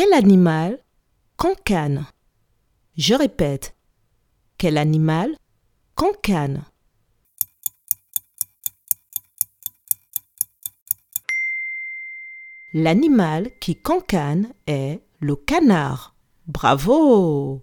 Quel animal cancane Je répète. Quel animal cancane L'animal qui cancane est le canard. Bravo